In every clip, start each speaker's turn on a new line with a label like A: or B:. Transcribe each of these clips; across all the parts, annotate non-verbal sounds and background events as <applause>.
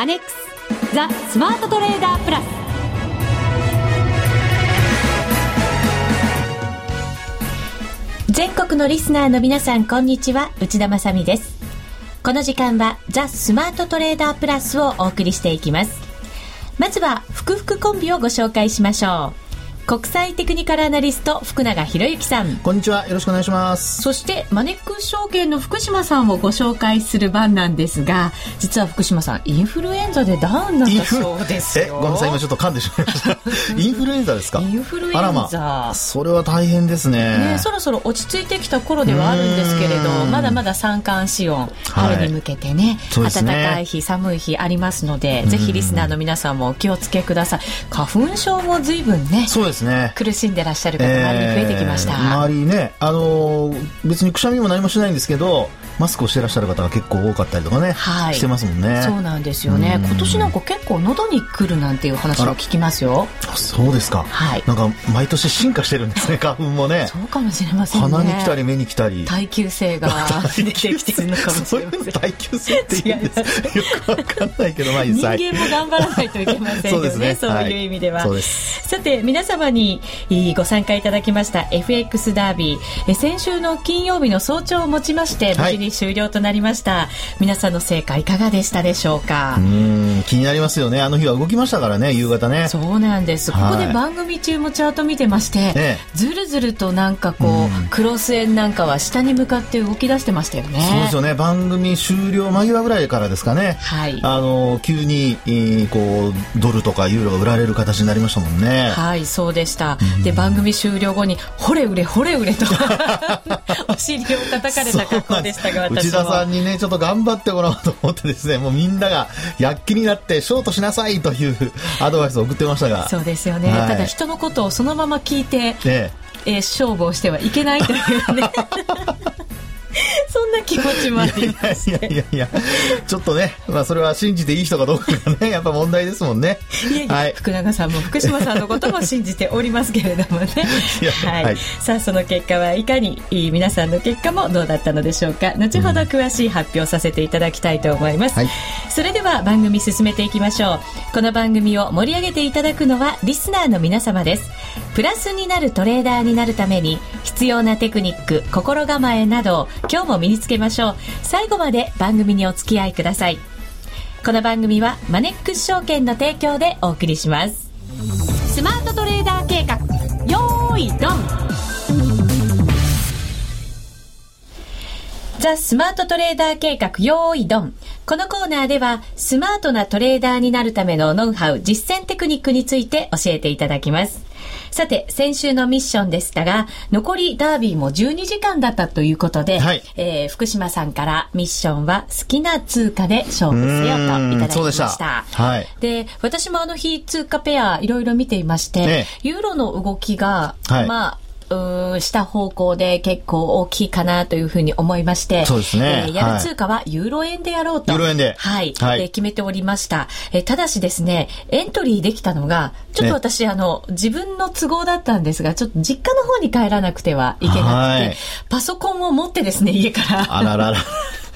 A: アネックスザ・スマートトレーダープラス。
B: 全国のリスナーの皆さんこんにちは。内田まさです。この時間はザ・スマートトレーダープラスをお送りしていきます。まずは福福コンビをご紹介しましょう。国際テクニカルアナリスト福永博之さん。
C: こんにちは。よろしくお願いします。
A: そしてマネックス証券の福島さんをご紹介する番なんですが実は福島さんインフルエンザでダウンだったそうです
C: えごめんなさい。今ちょっと噛んでしまいました。<laughs> インフルエンザですか？
A: インフルエンザ。ま
C: それは大変ですね。
A: ねそろそろ落ち着いてきた頃ではあるんですけれどまだまだ三寒四温春に向けてね、はい、暖かい日寒い日ありますのでぜひリスナーの皆さんもお気をつけください。花粉症も随分ね
C: そうですね
A: 苦しんででらっしゃる方、周りに増えてきました。
C: 周りね、あのー、別にくしゃみも何もしないんですけど、マスクをしてらっしゃる方が結構多かったりとかね、はい、してますもんね。
A: そうなんですよね。今年なんか結構喉に来るなんていう話を聞きますよ。
C: そうですか。
A: はい。
C: なんか毎年進化してるんですね、<laughs> 花粉もね。
A: そうかもしれません
C: ね。鼻に来たり目に来たり。
A: 耐久性が <laughs> 出てきてるのかもしれません。
C: 耐久性って言うんです。よくわかんないけど、まあ
A: 人間も頑張らないといけませんよね。<laughs> そうねそういう意味では。
C: そうです。
A: さて、皆様にご参加いただきました FX ダービー。先週の金曜日の早朝をもちまして、無事に終了となりました。皆さんの成果いかがでしたでしょうか？
C: うん気になりますよね。あの日は動きましたからね夕方ね。
A: そうなんです。ここで番組中もチャート見てまして、はい、ずるずるとなんかこうクロス円なんかは下に向かって動き出してましたよね。
C: そうですよね。番組終了間際ぐらいからですかね。
A: はい。
C: あの急に、こうドルとかユーロが売られる形になりましたもんね。
A: はいそうでした。で番組終了後にほれ売れほれ売れと <laughs> お尻を叩かれた格好でしたが。
C: 私内田さんににね、ちょっと頑張ってもらおうと思ってですね、<laughs> もうみんなが躍起になってショートしなさいというアドバイスを送ってましたが。
A: そうですよね。はい、ただ人のことをそのまま聞いて、ね、えー、勝負をしてはいけないというね。<laughs> <laughs> そんな気持ちもありま
C: しいやいやいやちょっとね、まあ、それは信じていい人かどうかがねやっぱ問題ですもんね。
A: いやいや、はい、福永さんも福島さんのことも信じておりますけれどもね。<laughs> はい、はい、さあその結果はいかに皆さんの結果もどうだったのでしょうか。後ほど詳しい発表させていただきたいと思います、はい、それでは番組進めていきましょう。この番組を盛り上げていただくのはリスナーの皆様です。プラスになるトレーダーになるために必要なテクニック心構えなど今日も身につけましょう。最後まで番組にお付き合いください。この番組はマネックス証券の提供でお送りします。スマートトレーダー計画。よーいドン。ザ・スマートトレーダー計画。よーいドン。このコーナーではスマートなトレーダーになるためのノウハウ実践テクニックについて教えていただきますさて、先週のミッションでしたが、残りダービーも12時間だったということで、はい、えー、福島さんからミッションは好きな通貨で勝負せよといただきました。した。はい、で、私もあの日通貨ペアいろいろ見ていまして、ね、ユーロの動きが、はい、まあ、うした方向で結構大きいかなというふうに思いまして、
C: そうですね。
A: えー、やる通貨はユーロ円でやろうと。
C: ユーロ円で。
A: はい。はい、えー、決めておりました。えー、ただしですね、エントリーできたのが、ちょっと私、ね、あの、自分の都合だったんですが、ちょっと実家の方に帰らなくてはいけなくて、パソコンを持ってですね、家から。
C: あららら。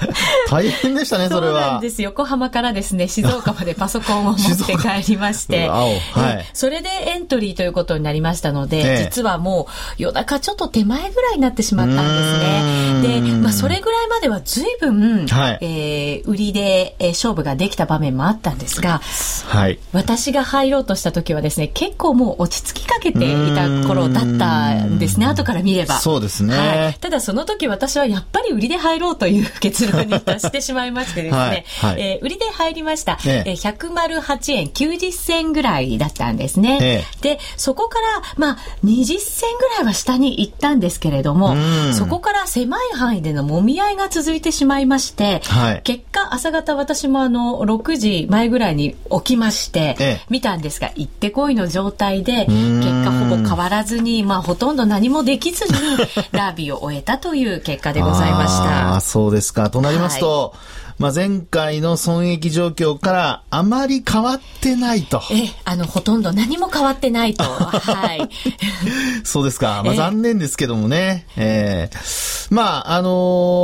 C: <laughs> 大変でしたね、それは。そう
A: なんです。横浜からですね、静岡までパソコンを持って <laughs> 帰りまして、はい、それでエントリーということになりましたので、ええ、実はもう夜中ちょっと手前ぐらいになってしまったんですね。で、まあ、それぐらいまでは随分、はい、えー、売りで、えー、勝負ができた場面もあったんですが、はい、私が入ろうとした時はですね、結構もう落ち着きかけていた頃だったんですね、後から見れば。
C: そうですね。はい、
A: ただその時私はやっぱり売りで入ろうという結論 <laughs> に達してしまいましてですね、はいはい、えー、売りで入りました、ええ。ー、108円90銭ぐらいだったんですね。ええ、で、そこから、まあ、20銭ぐらいは下に行ったんですけれども、そこから狭い範囲でのもみ合いが続いてしまいまして、はい、結果、朝方私もあの、6時前ぐらいに起きまして、ええ、見たんですが、行ってこいの状態で、結果ほぼ変わらずに、まあ、ほとんど何もできずに、<laughs> ダービーを終えたという結果でございました。
C: あそうですか。となりますと、はい。まあ、前回の損益状況からあまり変わってないと。
A: え、あの、ほとんど何も変わってないと。はい。<laughs>
C: そうですか。まあ、残念ですけどもね。えー、まあ、あの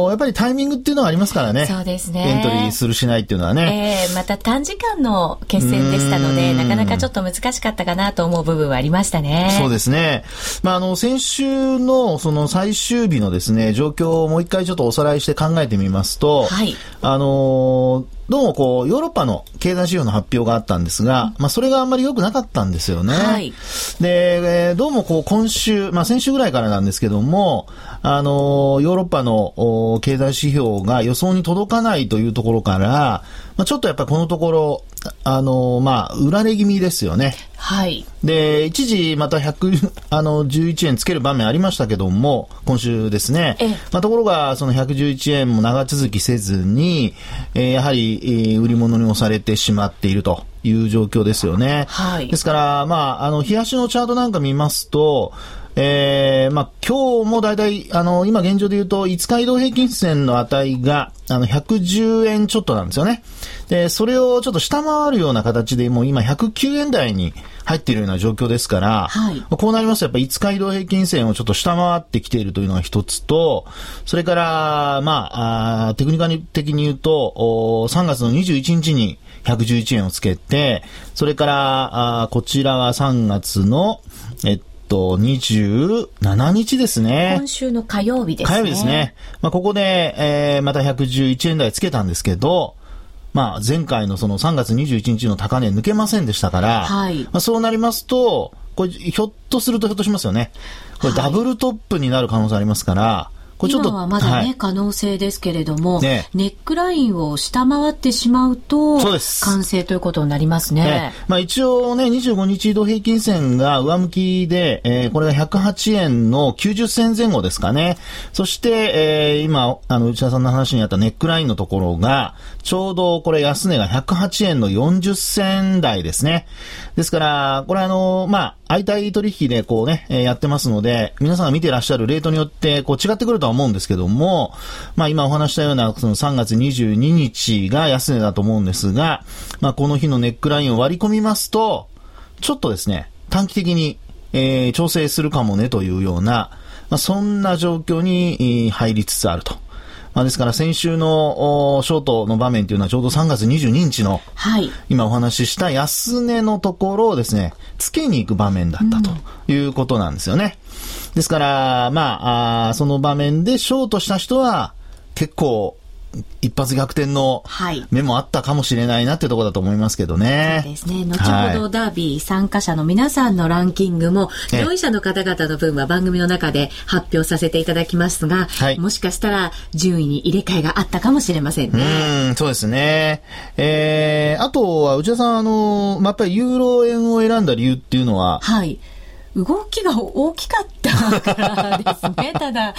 C: ー、やっぱりタイミングっていうのはありますからね。
A: そうですね。
C: エントリーするしないっていうのはね。
A: ええー、また短時間の決戦でしたので、なかなかちょっと難しかったかなと思う部分はありましたね。
C: そうですね。まあ、あの、先週のその最終日のですね、状況をもう一回ちょっとおさらいして考えてみますと、はい。あのーどうもこう、ヨーロッパの経済指標の発表があったんですが、まあそれがあんまり良くなかったんですよね。はい。で、どうもこう今週、まあ先週ぐらいからなんですけども、あの、ヨーロッパの経済指標が予想に届かないというところから、まあちょっとやっぱりこのところ、あの、まあ、売れ気味ですよね。
A: はい。
C: で、一時また100、<laughs> あの、11円つける場面ありましたけども、今週ですね。まあ、ところが、その111円も長続きせずに、えー、やはり、えー、売り物に押されてしまっていると。いう状況ですよね。はい。ですから、まあ、あの、冷やしのチャートなんか見ますと、えー、まあ、今日もだいたい、あの、今現状で言うと、5日移動平均線の値が、あの、110円ちょっとなんですよね。で、それをちょっと下回るような形で、もう今109円台に入っているような状況ですから、はい、こうなりますと、やっぱ5日移動平均線をちょっと下回ってきているというのが一つと、それから、まあ、あテクニカル的に言うと、3月の21日に111円をつけて、それから、あこちらは3月の、えっと、27日ですね。
A: 今週の火曜日です
C: ね。火曜日ですね。まあ、ここで、えー、また111円台つけたんですけど、まあ、前回のその3月21日の高値抜けませんでしたから、はい、まあ、そうなりますと、これ、ひょっとするとひょっとしますよね。これ、ダブルトップになる可能性ありますから、
A: これちょっと今はまだね、はい、可能性ですけれども、ね、ネックラインを下回ってしまうと、そうです。完成ということになりますね。ね
C: まあ一応ね、25日移動平均線が上向きで、えー、これが108円の90銭前後ですかね。そして、えー、今、あの、内田さんの話にあったネックラインのところが、ちょうどこれ安値が108円の40銭台ですね。ですから、これあの、まあ、相対取引でこうね、えー、やってますので、皆さんが見てらっしゃるレートによってこう違ってくるとは思うんですけども、まあ今お話したようなその3月22日が安値だと思うんですが、まあこの日のネックラインを割り込みますと、ちょっとですね、短期的に、えー、調整するかもねというような、まあそんな状況に入りつつあると。まあ、ですから先週のショートの場面というのはちょうど3月22日の、はい、今お話しした安値のところをですね、つけに行く場面だったということなんですよね。うん、ですから、まああ、その場面でショートした人は結構一発逆転の目もあったかもしれないなっていうところだと思いますけどね。
A: そうですね。後ほどダービー参加者の皆さんのランキングも、上位者の方々の分は番組の中で発表させていただきますが、はい、もしかしたら順位に入れ替えがあったかもしれません
C: ね。うん、そうですね。えー、あとは内田さん、あの、まあ、やっぱりユーロ円を選んだ理由っていうのは、
A: はい。動きが大きかったからですね、ただ。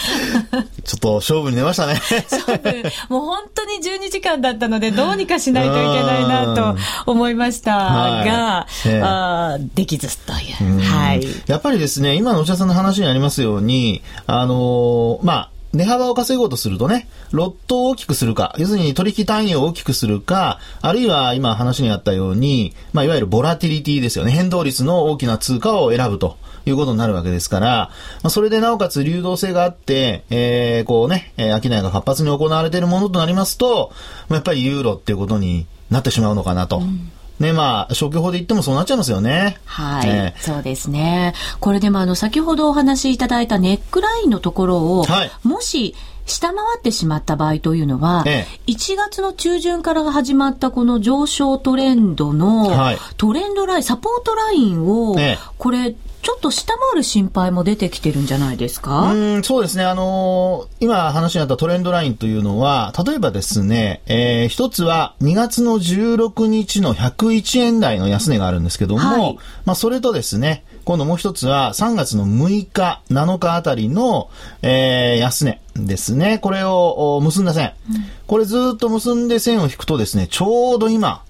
C: ちょっと勝負に出ましたね。
A: 勝負。もう本当に12時間だったので、どうにかしないといけないなと思いましたが、はい、あできずという。はい。
C: やっぱりですね、今のお茶さんの話にありますように、あのー、まあ、値幅を稼ごうとするとね、ロットを大きくするか、要するに取引単位を大きくするか、あるいは今話にあったように、まあ、いわゆるボラティリティですよね。変動率の大きな通貨を選ぶということになるわけですから、まあ、それでなおかつ流動性があって、えー、こうね、え、商いが活発に行われているものとなりますと、まあ、やっぱりユーロっていうことになってしまうのかなと。うんね、まあ、消去法で言ってもそうなっちゃいますよね。
A: はい。えー、そうですね。これでもあの、先ほどお話しいただいたネックラインのところを、はい、もし、下回ってしまった場合というのは、ええ、1月の中旬から始まったこの上昇トレンドのトレンドライン、サポートラインを、これちょっと下回る心配も出てきてるんじゃないですか？
C: うんそうですね。あのー、今話にあったトレンドラインというのは、例えばですね、えー、一つは2月の16日の101円台の安値があるんですけども、はい、まあそれとですね、今度もう一つは3月の6日、7日あたりの、えー、安値ですね。これを結んだ線。うん、これずっと結んで線を引くとですね、ちょうど今、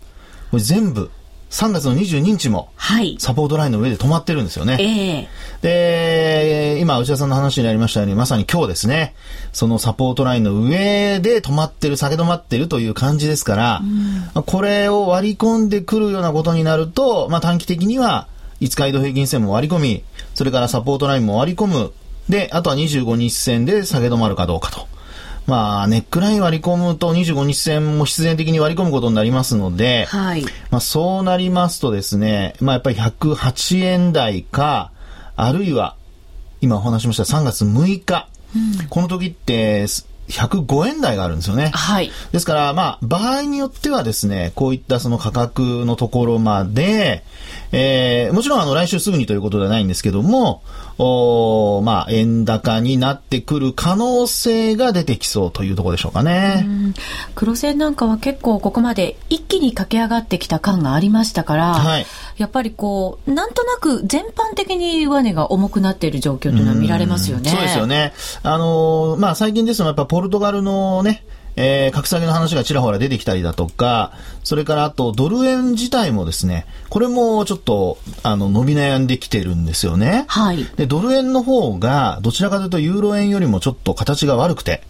C: これ全部3月の22日も、サポートラインの上で止まってるんですよね。えー、で、今、内田さんの話にありましたように、まさに今日ですね、そのサポートラインの上で止まってる、下げ止まってるという感じですから、うん、これを割り込んでくるようなことになると、まあ短期的には、5日移動平均線も割り込み、それからサポートラインも割り込む、で、あとは25日線で下げ止まるかどうかと。まあ、ネックライン割り込むと25日線も必然的に割り込むことになりますので、はい。まあ、そうなりますとですね、まあ、やっぱり108円台か、あるいは、今お話しました3月6日、うん、この時って、105円台があるんですよね。はい。ですから、まあ、場合によってはですね、こういったその価格のところまで、えー、もちろんあの来週すぐにということではないんですけども、おまあ、円高になってくる可能性が出てきそうというところでしょうかね。
D: 黒線なんかは結構ここまで一気に駆け上がってきた感がありましたから、はい、やっぱりこう、なんとなく全般的に上値が重くなっている状況というのは見られますよね。
C: うそうですよね。あのー、まあ、最近ですとやっぱポルトガルのね、えー、格下げの話がちらほら出てきたりだとか、それからあとドル円自体もですね、これもちょっと、あの、伸び悩んできてるんですよね。はい。で、ドル円の方が、どちらかというとユーロ円よりもちょっと形が悪くて、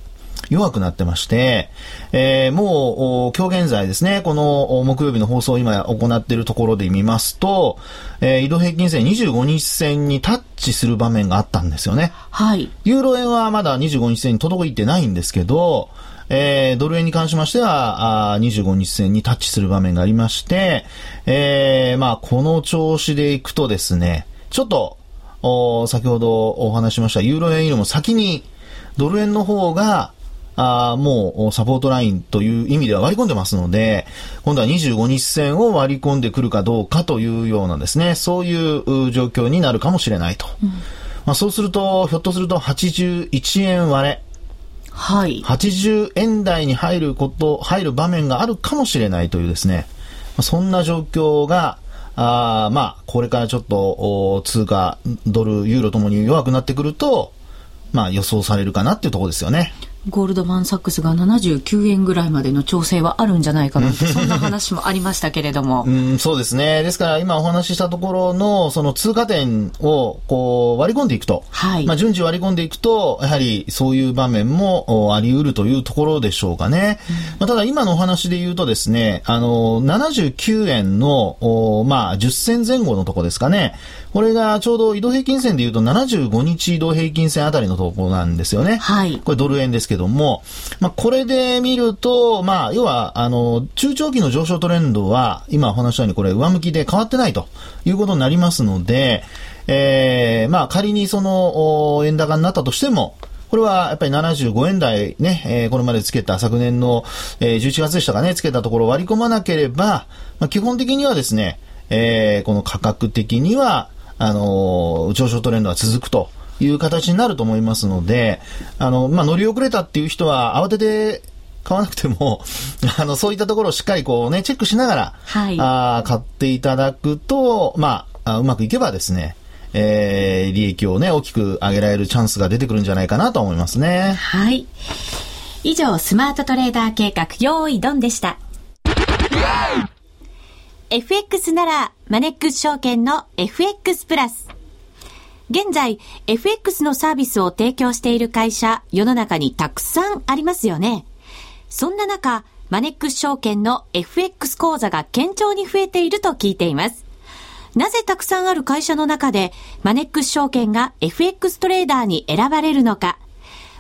C: 弱くなってまして、えー、もう、今日現在ですね、この木曜日の放送を今行っているところで見ますと、えー、移動平均線25日線にタッチする場面があったんですよね。はい。ユーロ円はまだ25日線に届いてないんですけど、えー、ドル円に関しましては、あ25日線にタッチする場面がありまして、えー、まあ、この調子でいくとですね、ちょっと、お先ほどお話しましたユーロ円よりも先にドル円の方が、あもうサポートラインという意味では割り込んでますので、今度は25日線を割り込んでくるかどうかというようなですね、そういう状況になるかもしれないと。うん、まあ、そうすると、ひょっとすると81円割れ、はい。80円台に入ること、入る場面があるかもしれないというですね、そんな状況が、あまあ、これからちょっと、通貨、ドル、ユーロともに弱くなってくると、まあ予想されるかなっていうところですよね。
D: ゴールドマン・サックスが79円ぐらいまでの調整はあるんじゃないかなそんな話もありましたけれども。<laughs>
C: うん、そうですね。ですから今お話ししたところのその通過点をこう割り込んでいくと、はい、まあ順次割り込んでいくと、やはりそういう場面もあり得るというところでしょうかね。うん、まあ、ただ今のお話で言うとですね、あの、79円の、おまあ10銭前後のとこですかね。これがちょうど移動平均線で言うと75日移動平均線あたりのところなんですよね。はい。これドル円ですけども、まあ、これで見ると、まあ、要は、あの、中長期の上昇トレンドは、今お話したようにこれ上向きで変わってないということになりますので、えー、まあ、仮にその、円高になったとしても、これはやっぱり75円台ね、えー、これまでつけた昨年の、えー、11月でしたかね、つけたところを割り込まなければ、まあ、基本的にはですね、えー、この価格的には、あの、上昇トレンドは続くという形になると思いますので、あの、まあ、乗り遅れたっていう人は慌てて買わなくても、<laughs> あの、そういったところをしっかりこうね、チェックしながら、はい、あ買っていただくと、まあ、うまくいけばですね、えー、利益をね、大きく上げられるチャンスが出てくるんじゃないかなと思いますね。
A: はい。以上、スマートトレーダー計画、用意ドンでした。FX なら、マネックス証券の FX プラス。現在、FX のサービスを提供している会社、世の中にたくさんありますよね。そんな中、マネックス証券の FX 講座が堅調に増えていると聞いています。なぜたくさんある会社の中で、マネックス証券が FX トレーダーに選ばれるのか、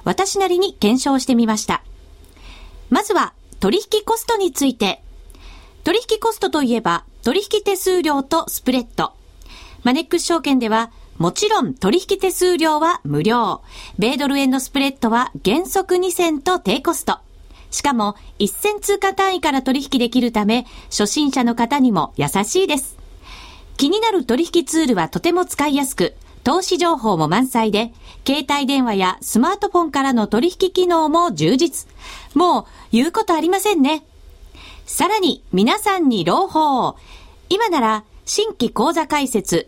A: 私なりに検証してみました。まずは、取引コストについて取引コストといえば、取引手数料とスプレッド。マネックス証券では、もちろん取引手数料は無料。米ドル円のスプレッドは原則2銭と低コスト。しかも、1銭通貨単位から取引できるため、初心者の方にも優しいです。気になる取引ツールはとても使いやすく、投資情報も満載で、携帯電話やスマートフォンからの取引機能も充実。もう、言うことありませんね。さらに皆さんに朗報。今なら新規講座開設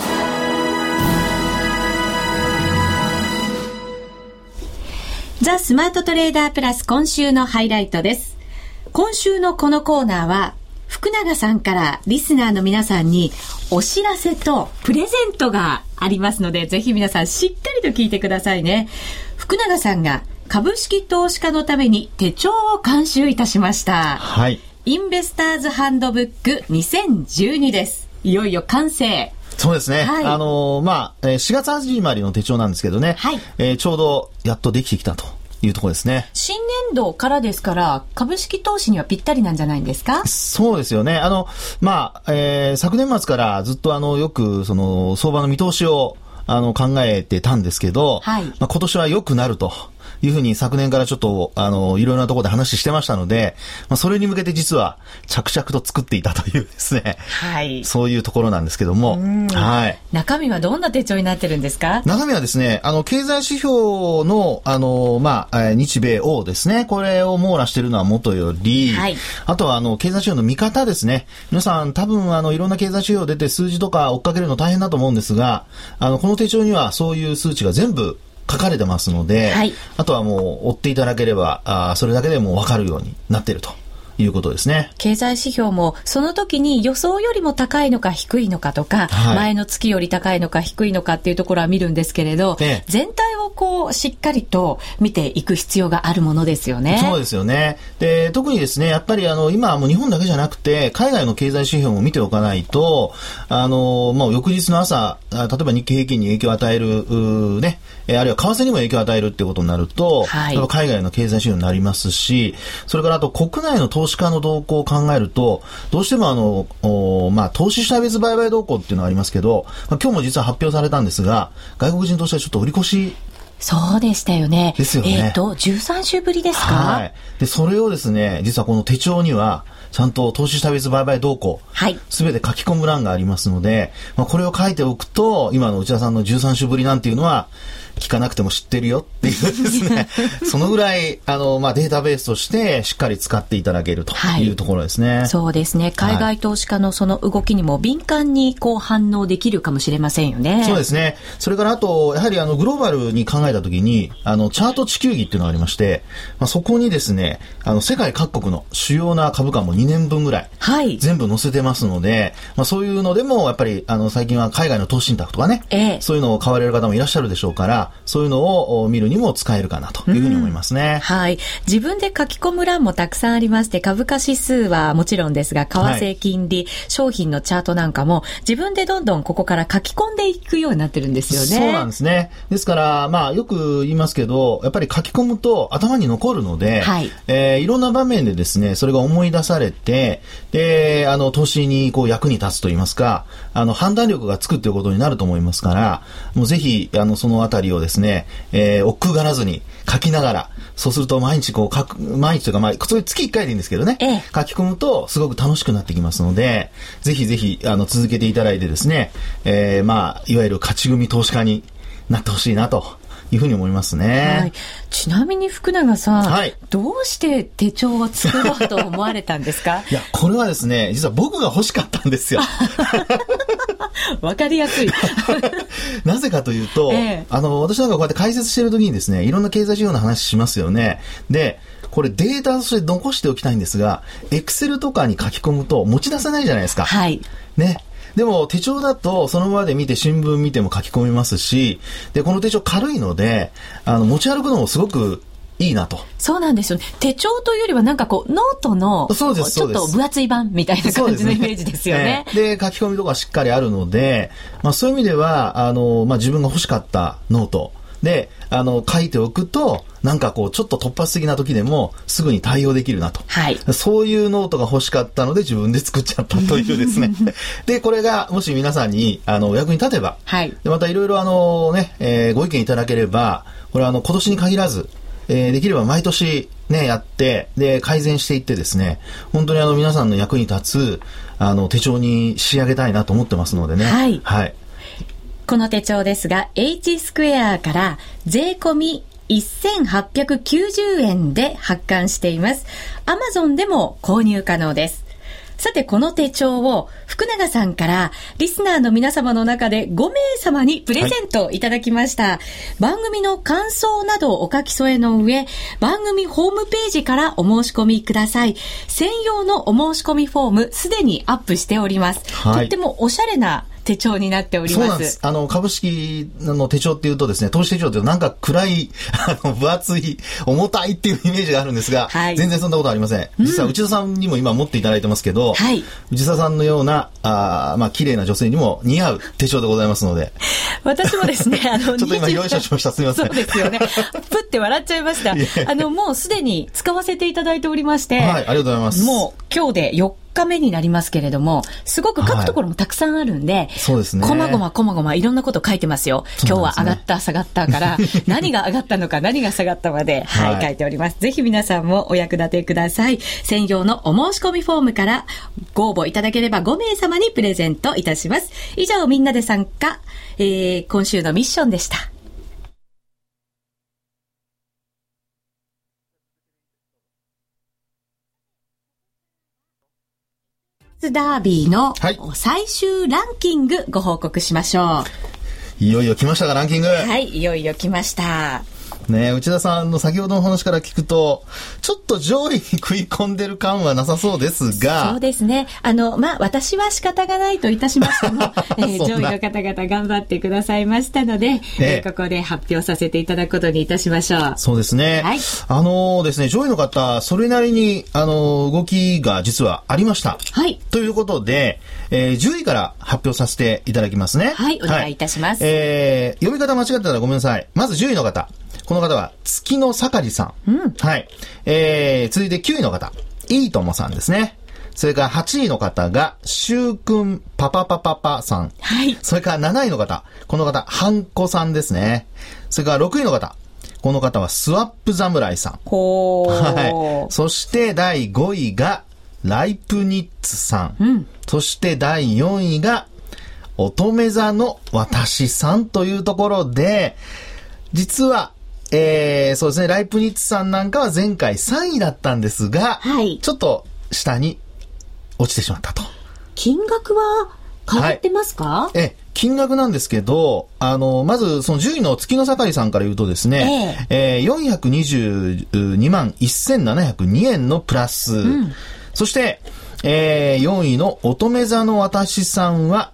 A: ザ・スマートトレーダープラス今週のハイライトです。今週のこのコーナーは、福永さんからリスナーの皆さんにお知らせとプレゼントがありますので、ぜひ皆さんしっかりと聞いてくださいね。福永さんが株式投資家のために手帳を監修いたしました。
C: はい。
A: インベスターズハンドブック2012です。いよいよ完成。
C: そうですね。はい、あのー、まあ、4月始まりの手帳なんですけどね。はい。えー、ちょうどやっとできてきたと。いうところですね。
A: 新年度からですから、株式投資にはぴったりなんじゃないんですか？
C: そうですよね。あの、まあ、えー、昨年末からずっとあの、よく、その、相場の見通しを、あの、考えてたんですけど、はい、まあ、今年は良くなると。いうふうに昨年からちょっと、あの、いろいろなところで話してましたので、まあ、それに向けて実は着々と作っていたというですね。はい。そういうところなんですけども。はい。
A: 中身はどんな手帳になってるんですか？
C: 中身はですね、あの、経済指標の、あの、まあ、日米欧ですね。これを網羅しているのは元より、はい。あとは、あの、経済指標の見方ですね。皆さん多分、あの、いろんな経済指標出て数字とか追っかけるの大変だと思うんですが、あの、この手帳にはそういう数値が全部書かれてますので、はい、あとはもう追っていただければ、あそれだけでも分かるようになっていると。いうことですね。
A: 経済指標も、その時に予想よりも高いのか低いのかとか、はい、前の月より高いのか低いのかっていうところは見るんですけれど、ええ、全体をこう、しっかりと見ていく必要があるものですよね。
C: そうですよね。で、特にですね、やっぱりあの、今はもう日本だけじゃなくて、海外の経済指標も見ておかないと、あの、もう翌日の朝、例えば日経平均に影響を為える、ね、あるいは為替にも影響を与えるってことになると、はい、海外の経済指標になりますし、それからあと国内の投資家の動向を考えると、どうしてもあの、まあ、投資主体別売買動向っていうのがありますけど、まあ、今日も実は発表されたんですが、外国人投資家ちょっと売り越し
A: そうでしたよね。
C: ですよね。
A: えっ、ー、と、13週ぶりですか？
C: はい。で、それをですね、実はこの手帳には、ちゃんと投資下別売買動向、はい。すべて書き込む欄がありますので、まあ、これを書いておくと、今の内田さんの13週ぶりなんていうのは、聞かなくても知ってるよっていうですね、<laughs> そのぐらい、あの、まあ、データベースとしてしっかり使っていただけるというところですね。
A: はい、そうですね。海外投資家のその動きにも敏感にこう反応できるかもしれませんよね。
C: そうですね。それからあと、やはりあの、グローバルに考えたときに、あの、チャート地球儀っていうのがありまして、まあ、そこにですね、あの、世界各国の主要な株価も2年分ぐらい、はい。全部載せてますので、まあ、そういうのでも、やっぱり、あの、最近は海外の投資信託とかね、ええ、そういうのを買われる方もいらっしゃるでしょうから、そういうのを見るにも使えるかなというふうに思いますね。
A: はい。自分で書き込む欄もたくさんありまして、株価指数はもちろんですが、為替金利、はい、商品のチャートなんかも、自分でどんどんここから書き込んでいくようになってるんですよ
C: ね。そうなんですね。ですから、まあ、よく言いますけど、やっぱり書き込むと頭に残るので、はい。えー、いろんな場面でですね、それが思い出されて、で、あの、投資にこう役に立つと言いますか、あの、判断力がつくということになると思いますから、もうぜひ、あの、そのあたりをですね、えー、億劫がらずに書きながら、そうすると毎日こう書く、毎日というかまあ、それ月1回でいいんですけどね、ええ、書き込むとすごく楽しくなってきますので、ぜひぜひ、あの、続けていただいてですね、えー、まあ、いわゆる勝ち組投資家になってほしいなと。いうふうに思いますね。はい、
A: ちなみに福永さん、はい、どうして手帳を作ろうと思われたんですか？<laughs>
C: いや、これはですね、実は僕が欲しかったんですよ。<laughs> <laughs>
A: わかりやすい。<laughs>
C: なぜかというと、ええ、あの、私なんかこうやって解説してるときにですね、いろんな経済事業の話しますよね。で、これデータとして残しておきたいんですが、エクセルとかに書き込むと持ち出せないじゃないですか。はい。ね。でも手帳だとその場で見て新聞見ても書き込みますし、で、この手帳軽いので、あの、持ち歩くのもすごくいいなと。
A: そうなんですよね。手帳というよりはなんかこう、ノートの、そうです、ちょっと分厚い版みたいな感じのイメージですよね。
C: で、ね、書き込みとかしっかりあるので、まあそういう意味では、あの、まあ自分が欲しかったノート、で、あの、書いておくと、なんかこう、ちょっと突発的な時でも、すぐに対応できるなと。はい。そういうノートが欲しかったので、自分で作っちゃったというですね。<laughs> で、これが、もし皆さんに、あの、お役に立てば、はい。で、またいろいろあのね、えー、ご意見いただければ、これはあの、今年に限らず、えー、できれば毎年ね、やって、で、改善していってですね、本当にあの皆さんの役に立つ、あの、手帳に仕上げたいなと思ってますのでね。
A: はい。はい。この手帳ですが、H スクエアから税込み1890円で発刊しています。アマゾンでも購入可能です。さて、この手帳を福永さんからリスナーの皆様の中で5名様にプレゼントいただきました。はい、番組の感想などをお書き添えの上、番組ホームページからお申し込みください。専用のお申し込みフォームすでにアップしております。はい、とってもおしゃれな手帳になっております。そうなんです。
C: あの、株式の手帳っていうとですね、投資手帳ってなんか暗い、<laughs> あの、分厚い、重たいっていうイメージがあるんですが、はい、全然そんなことありません。実は内田さんにも今持っていただいてますけど、はい、内田さんのような、あまあ、綺麗な女性にも似合う手帳でございますので。<laughs>
A: 私もですね、あの、<laughs>
C: ちょっと今用意しました。すみません。
A: そうですよね。ぷって笑っちゃいました。あの、もうすでに使わせていただいておりまして、はい、
C: ありがとうございます。
A: もう今日で4日目になりますけれども、すごく書くところもたくさんあるんで、はい、
C: そうですね。
A: こまごまこまごまいろんなこと書いてますよ。今日は上がった、下がったから、<laughs> 何が上がったのか、何が下がったまで、はい、はい、書いております。ぜひ皆さんもお役立てください。専用のお申し込みフォームからご応募いただければ5名様にプレゼントいたします。以上、みんなで参加、えー、今週のミッションでした。ダービーの最終ランキングご報告しましょ
C: う。いよいよ来ましたか、ランキング。
A: はい、いよいよ来ました。
C: ね内田さんの先ほどの話から聞くと、ちょっと上位に食い込んでる感はなさそうですが。
A: そうですね。あの、まあ、私は仕方がないといたしましても、<laughs> えー、上位の方々頑張ってくださいましたので、えー、ここで発表させていただくことにいたしましょう。
C: そうですね。はい。あのー、ですね、上位の方、それなりに、あのー、動きが実はありました。はい。ということで、えー、10位から発表させていただきますね。
A: はい、お願いいたします。
C: はい、えー、読み方間違ってたらごめんなさい。まず10位の方。この方は月の盛りさん。うん、はい。えー、続いて9位の方、いいともさんですね。それから8位の方が、しゅうくんパパパパパさん。はい。それから7位の方、この方、はんこさんですね。それから6位の方、この方はスワップ侍さん。
A: ほ
C: はい。そして第5位が、ライプニッツさん。うん。そして第4位が、乙女座の私さんというところで、実はえー、そうですね、ライプニッツさんなんかは前回3位だったんですが、はい、ちょっと下に落ちてしまったと。
A: 金額は変わってますか、は
C: い、え、金額なんですけど、あの、まず、その10位の月の盛りさんから言うとですね、ええ。ー、422万1702円のプラス、うん、そして、えー、4位の乙女座の私さんは、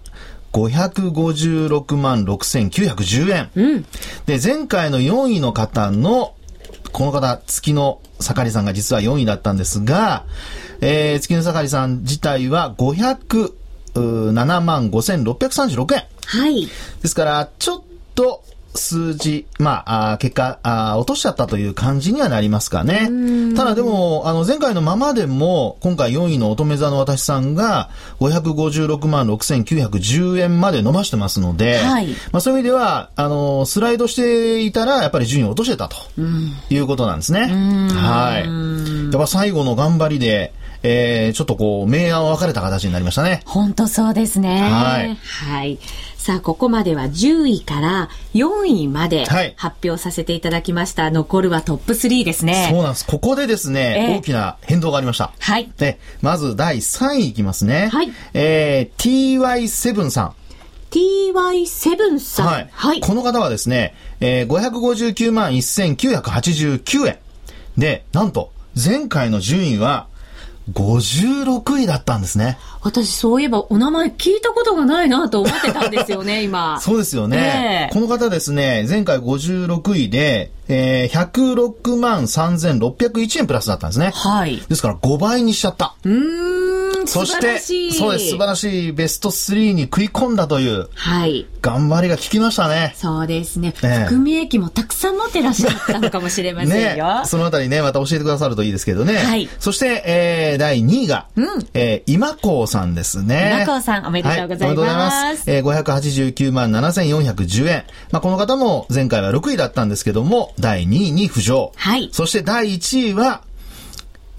C: 556万6910円。うん、で、前回の4位の方の、この方、月の盛りさんが実は4位だったんですが、えー、月の盛りさん自体は507万5636円。
A: はい。
C: ですから、ちょっと、数字、まあ、あ結果あ、落としちゃったという感じにはなりますかね。ただでも、あの、前回のままでも、今回4位の乙女座の私さんが、556万6910円まで伸ばしてますので、はい、まあ、そういう意味では、あの、スライドしていたら、やっぱり順位を落としてたということなんですね。はい。やっぱ最後の頑張りで、えー、ちょっとこう、明暗分かれた形になりましたね。
A: 本当そうですね。はい。はい。さあ、ここまでは10位から4位まで発表させていただきました。はい、残るはトップ3ですね。
C: そうなんです。ここでですね、えー、大きな変動がありました。はい。で、まず第3位いきますね。はい。えー、TY7 さん。
A: TY7 さん。はい。
C: はい、この方はですね、えー、559万1989円。で、なんと、前回の順位は、56位だったんですね。
A: 私そういえばお名前聞いたことがないなと思ってたんですよね、<laughs> 今。
C: そうですよね、えー、この方ですね、前回56位で、えー、106万3601円プラスだったんですね。はい。ですから5倍にしちゃった。
A: うん。そして、
C: そうです、素晴らしいベスト3に食い込んだという、はい。頑張りが効きましたね。
A: そうですね。含み益もたくさん持ってらっしゃったのかもしれませんよ。ね、
C: そのあたりね、また教えてくださるといいですけどね。はい。そして、えー、第2位が、うん、えー、今子さんですね。
A: 中尾さん、おめでとうございます。はい、おめでとうございます。
C: えー、589万7410円。まあ、この方も前回は6位だったんですけども、第2位に浮上。
A: はい。
C: そして第1位は、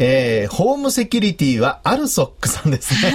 C: えー、ホームセキュリティはアルソックさんですね。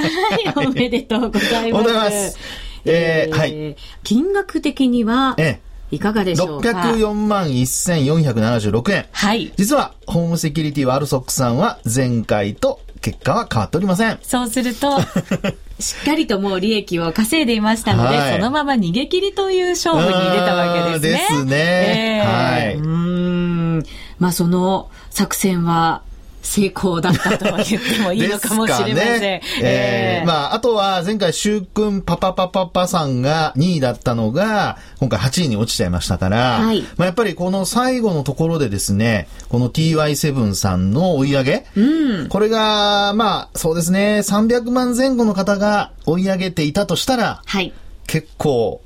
A: はい、おめでとうございます。おめでとうございます。
C: えー、はい。
A: 金額的には、ええいかがでしょうか
C: ?604 万1476円。
A: はい。
C: 実は、ホームセキュリティはアルソックさんは前回と結果は変わっておりません。
A: そうすると、<laughs> しっかりともう利益を稼いでいましたので、はい、そのまま逃げ切りという勝負に出たわけですね。
C: ですね。えー、はい。う
A: ん。まあその作戦は成功だったと言ってもいいのかもしれません。ね、
C: えー、まあ、あとは前回、シュウ君パパパパパさんが2位だったのが、今回8位に落ちちゃいましたから、はい、まあ、やっぱりこの最後のところでですね、この TY7 さんの追い上げ、うん、これが、まあ、そうですね、300万前後の方が追い上げていたとしたら、
A: はい、
C: 結構、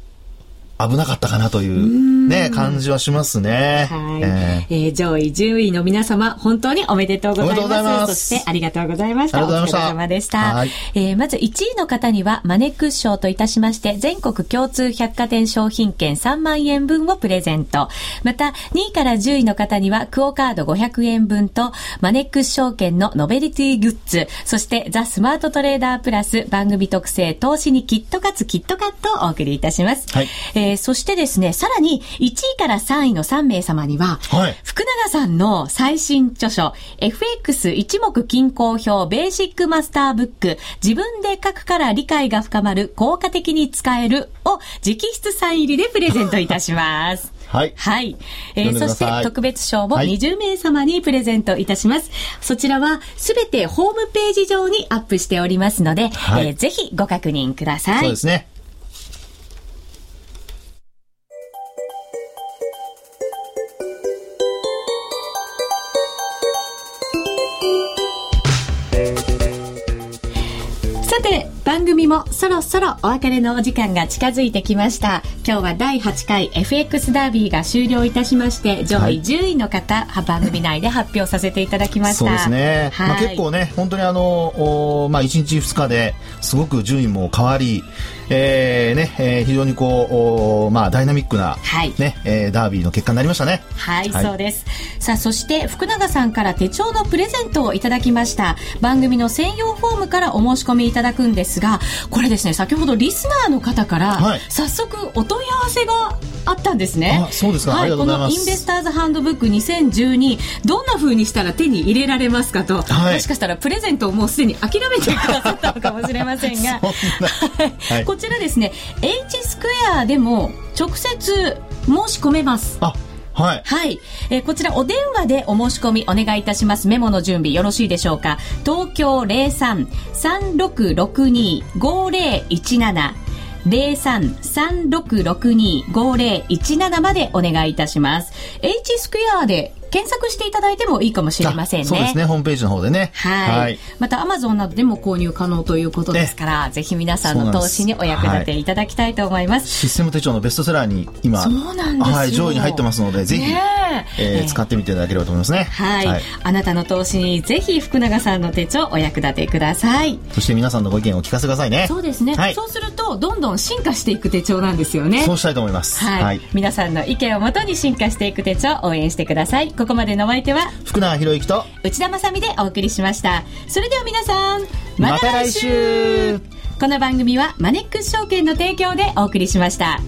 C: 危なかったかなというね、感じはしますね。
A: はい。えー、えー、上位10位の皆様、本当におめでとうございます。ますそしてありがとうございました。
C: お疲れ
A: 様でした。はい、えー、まず1位の方には、マネックス賞といたしまして、全国共通百貨店商品券3万円分をプレゼント。また、2位から10位の方には、クオカード500円分と、マネックス証券のノベリティグッズ、そしてザ・スマートトレーダープラス番組特製投資にきっと勝つキットカットをお送りいたします。はい。えーえー、そしてですね、さらに1位から3位の3名様には、はい、福永さんの最新著書、FX 一目均衡表ベーシックマスターブック、自分で書くから理解が深まる効果的に使えるを直筆サイン入りでプレゼントいたします。<laughs>
C: はい。
A: はい。えー、そして特別賞も20名様にプレゼントいたします。はい、そちらはすべてホームページ上にアップしておりますので、はい、えー、ぜひご確認ください。
C: そうですね。
A: 番組もそろそろお別れのお時間が近づいてきました。今日は第8回 FX ダービーが終了いたしまして上位10位の方、はい、番組内で発表させていただきました。
C: そうですね、はい、まあ、結構ね本当にあのお、まあ、1日2日ですごく順位も変わりえーねえー、非常にこう、まあ、ダイナミックな、はい。ねえー、ダービーの結果になりましたね。
A: はい、はい、そうです。さあ、そして福永さんから手帳のプレゼントをいただきました。番組の専用フォームからお申し込みいただくんですが、これですね、先ほどリスナーの方から、早速お問い合わせがあったんですね。
C: あそうですか、はい、
A: このインベスターズハンドブック2012どんな風にしたら手に入れられますかと、はい、もしかしたらプレゼントをもうすでに諦めてくださったのかもしれませんが <laughs> <laughs> はい、こちらですね H スクエアでも直接申し込めます。
C: あはい。
A: はい。えー、こちらお電話でお申し込みお願いいたします。メモの準備よろしいでしょうか？東京03-3662-5017 03-3662-5017までお願いいたします。H スクエアで検索していただいてもいいかもしれませんね。
C: そうですね、ホームページの方でね。
A: はい。はい、また、アマゾンなどでも購入可能ということですから、ぜひ皆さんの投資にお役立ていただきたいと思います。はい、
C: システム手帳のベストセラーに今、
A: そうなんです
C: はい、上位に入ってますので、ぜひ、ねえー、使ってみていただければと思いますね。
A: はい。はい、あなたの投資にぜひ福永さんの手帳お役立てください。
C: そして皆さんのご意見を聞かせてくださいね。
A: そうですね。はい、そうすると、どんどん進化していく手帳なんですよね。
C: そうしたいと思います。
A: はい。はい、皆さんの意見をもとに進化していく手帳応援してください。ここまでのお相手はは
C: 福永博之と
A: 内田まさでお送りしました。それでは皆さんまた来週。ま、来週。この番組はマネックス証券の提供でお送りしました。